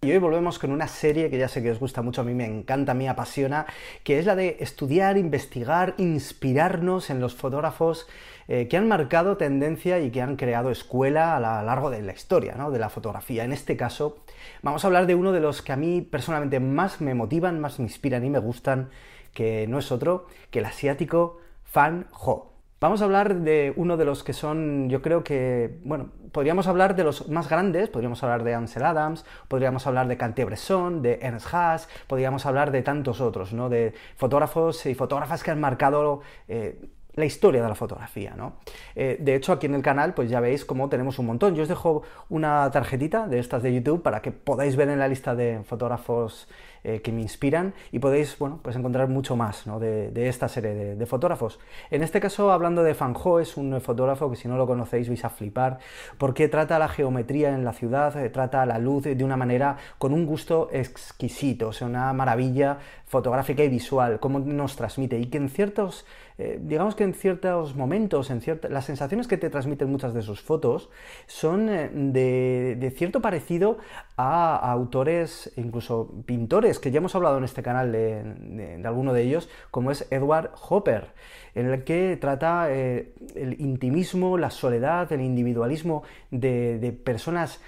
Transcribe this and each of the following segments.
Y hoy volvemos con una serie que ya sé que os gusta mucho, a mí me encanta, a mí me apasiona, que es la de estudiar, investigar, inspirarnos en los fotógrafos eh, que han marcado tendencia y que han creado escuela a lo largo de la historia ¿no? de la fotografía. En este caso, vamos a hablar de uno de los que a mí personalmente más me motivan, más me inspiran y me gustan, que no es otro que el asiático Fan Ho. Vamos a hablar de uno de los que son, yo creo que, bueno, podríamos hablar de los más grandes, podríamos hablar de Ansel Adams, podríamos hablar de Cartier-Bresson, de Ernst Haas, podríamos hablar de tantos otros, ¿no? De fotógrafos y fotógrafas que han marcado eh, la historia de la fotografía, ¿no? Eh, de hecho, aquí en el canal, pues ya veis cómo tenemos un montón. Yo os dejo una tarjetita de estas de YouTube para que podáis ver en la lista de fotógrafos eh, que me inspiran y podéis bueno, pues encontrar mucho más de, esta serie de, fotógrafos. En este caso, hablando de Fan Ho, es un fotógrafo que si no lo conocéis vais a flipar porque trata la geometría en la ciudad, eh, trata la luz de una manera con un gusto exquisito, o sea, una maravilla fotográfica y visual, cómo nos transmite y que en ciertos, eh, digamos que en ciertos momentos, en las sensaciones que te transmiten muchas de sus fotos son de, cierto parecido a autores, incluso pintores, que ya hemos hablado en este canal de, alguno de ellos, como es Edward Hopper, en el que trata eh, el intimismo, la soledad, el individualismo de, personas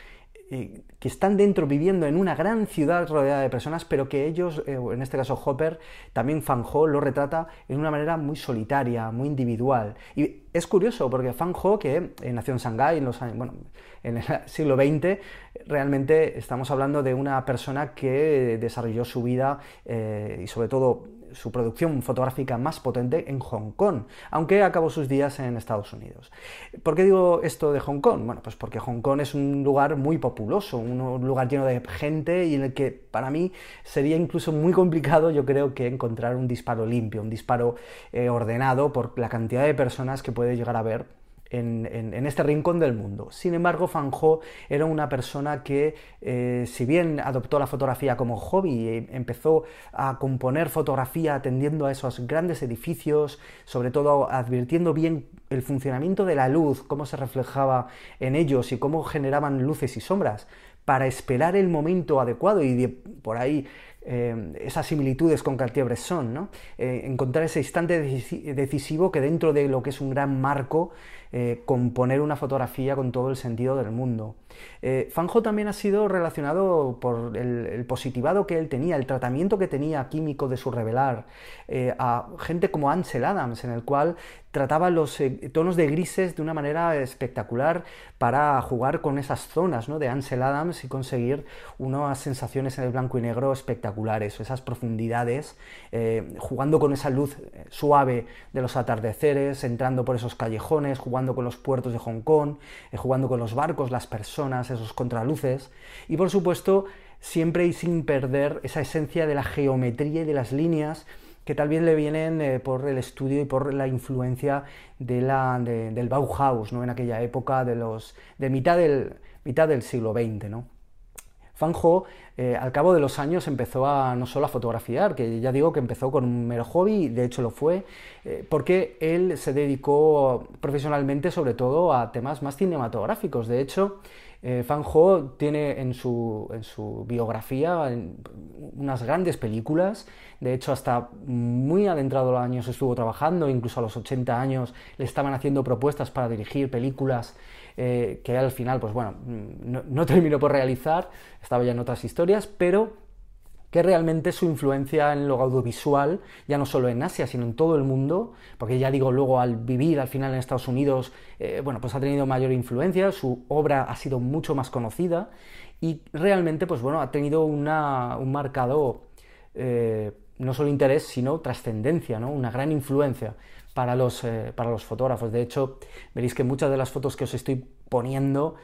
eh, que están dentro viviendo en una gran ciudad rodeada de personas, pero que ellos, eh, en este caso Hopper, también Fan Ho lo retrata en una manera muy solitaria, muy individual. Y es curioso porque Fan Ho, que nació en Shanghái en, los, bueno, en el siglo XX, realmente estamos hablando de una persona que desarrolló su vida y sobre todo su producción fotográfica más potente en Hong Kong, aunque acabó sus días en Estados Unidos. ¿Por qué digo esto de Hong Kong? Bueno, pues porque Hong Kong es un lugar muy populoso, un lugar lleno de gente y en el que para mí sería incluso muy complicado, yo creo, que encontrar un disparo limpio, un disparo eh, ordenado por la cantidad de personas que puede llegar a ver en, este rincón del mundo. Sin embargo, Fan Ho era una persona que, eh, si bien adoptó la fotografía como hobby, y empezó a componer fotografía atendiendo a esos grandes edificios, sobre todo advirtiendo bien el funcionamiento de la luz, cómo se reflejaba en ellos y cómo generaban luces y sombras, para esperar el momento adecuado y por ahí eh, esas similitudes con Cartier-Bresson, ¿no? Eh, encontrar ese instante decisivo que dentro de lo que es un gran marco eh, componer una fotografía con todo el sentido del mundo. Eh, Fanjo también ha sido relacionado por el, positivado que él tenía, el tratamiento que tenía químico de su revelar, a gente como Ansel Adams, en el cual trataba los tonos de grises de una manera espectacular para jugar con esas zonas ¿no? de Ansel Adams y conseguir unas sensaciones en el blanco y negro espectaculares, esas profundidades, jugando con esa luz suave de los atardeceres, entrando por esos callejones, jugando con los puertos de Hong Kong, eh, jugando con los barcos, las personas, esos contraluces, y por supuesto siempre y sin perder esa esencia de la geometría y de las líneas que tal vez le vienen eh, por el estudio y por la influencia del Bauhaus, ¿no? en aquella época de, los, de mitad, del, mitad del siglo XX. ¿no? Fan Ho, eh, al cabo de los años, empezó a no solo a fotografiar, que ya digo que empezó con un mero hobby, de hecho lo fue, eh, porque él se dedicó profesionalmente sobre todo a temas más cinematográficos. De hecho, eh, Fan Ho tiene en su, en su biografía unas grandes películas, de hecho hasta muy adentrado los años estuvo trabajando, incluso a los 80 años le estaban haciendo propuestas para dirigir películas eh, que al final, pues bueno, no, terminó por realizar, estaba ya en otras historias, pero que realmente su influencia en lo audiovisual, ya no solo en Asia, sino en todo el mundo, porque ya digo, luego al vivir al final en Estados Unidos, eh, bueno, pues ha tenido mayor influencia, su obra ha sido mucho más conocida y realmente, pues bueno, ha tenido una, un marcado, eh, no solo interés, sino trascendencia, ¿no? Una gran influencia para los, eh, para los fotógrafos. De hecho, veréis que muchas de las fotos que os estoy poniendo,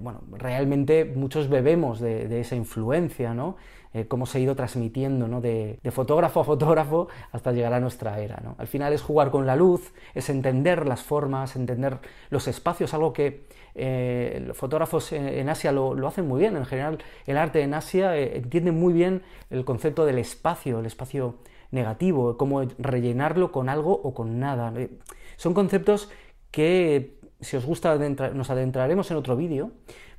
bueno, realmente muchos bebemos de, esa influencia, ¿no? Eh, cómo se ha ido transmitiendo ¿no? de, fotógrafo a fotógrafo hasta llegar a nuestra era. ¿no? Al final es jugar con la luz, es entender las formas, entender los espacios, algo que eh, los fotógrafos en, Asia lo, hacen muy bien. En general, el arte en Asia eh, entiende muy bien el concepto del espacio, el espacio negativo, cómo rellenarlo con algo o con nada. Son conceptos que, si os gusta, nos adentraremos en otro vídeo,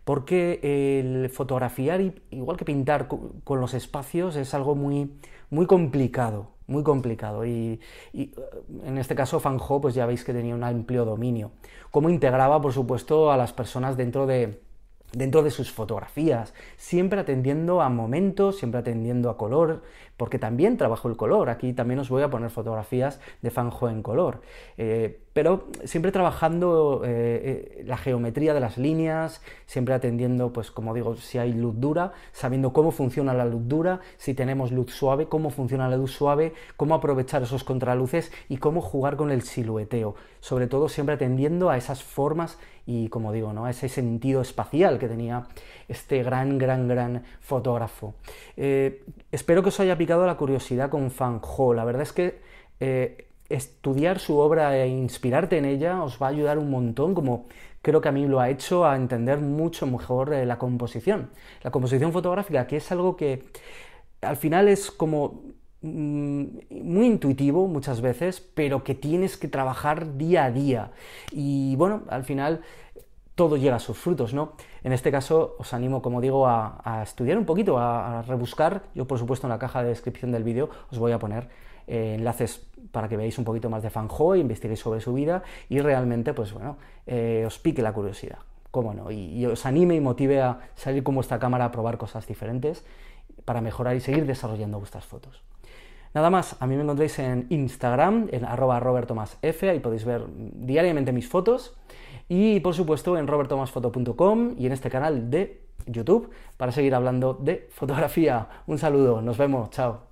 porque el fotografiar, igual que pintar con los espacios, es algo muy, muy complicado, muy complicado. Y, y, en este caso Fan Ho, pues ya veis que tenía un amplio dominio. Cómo integraba, por supuesto, a las personas dentro de, dentro de sus fotografías, siempre atendiendo a momentos, siempre atendiendo a color, porque también trabajo el color. Aquí también os voy a poner fotografías de Fanjo en color. Eh, pero siempre trabajando eh, eh, la geometría de las líneas, siempre atendiendo, pues como digo, si hay luz dura, sabiendo cómo funciona la luz dura, si tenemos luz suave, cómo funciona la luz suave, cómo aprovechar esos contraluces y cómo jugar con el silueteo. Sobre todo siempre atendiendo a esas formas y, como digo, ¿no? a ese sentido espacial que tenía este gran, gran, gran fotógrafo. Espero que os haya picado la curiosidad con Fan Ho. La verdad es que estudiar su obra e inspirarte en ella os va a ayudar un montón, como creo que a mí lo ha hecho, a entender mucho mejor eh, la composición. La composición fotográfica, que es algo que al final es como mm, muy intuitivo muchas veces, pero que tienes que trabajar día a día. Y bueno, al final todo llega a sus frutos, ¿no? En este caso os animo, como digo, a, estudiar un poquito, a, rebuscar. Yo, por supuesto, en la caja de descripción del vídeo os voy a poner eh, enlaces para que veáis un poquito más de Fanjo, investiguéis sobre su vida y realmente, pues bueno, eh, os pique la curiosidad, cómo no, y, os anime y motive a salir con vuestra cámara a probar cosas diferentes para mejorar y seguir desarrollando vuestras fotos. Nada más, a mí me encontráis en Instagram, en arroba robertomasf, ahí podéis ver diariamente mis fotos, y por supuesto en robertomasfoto.com y en este canal de YouTube para seguir hablando de fotografía. Un saludo, nos vemos, chao.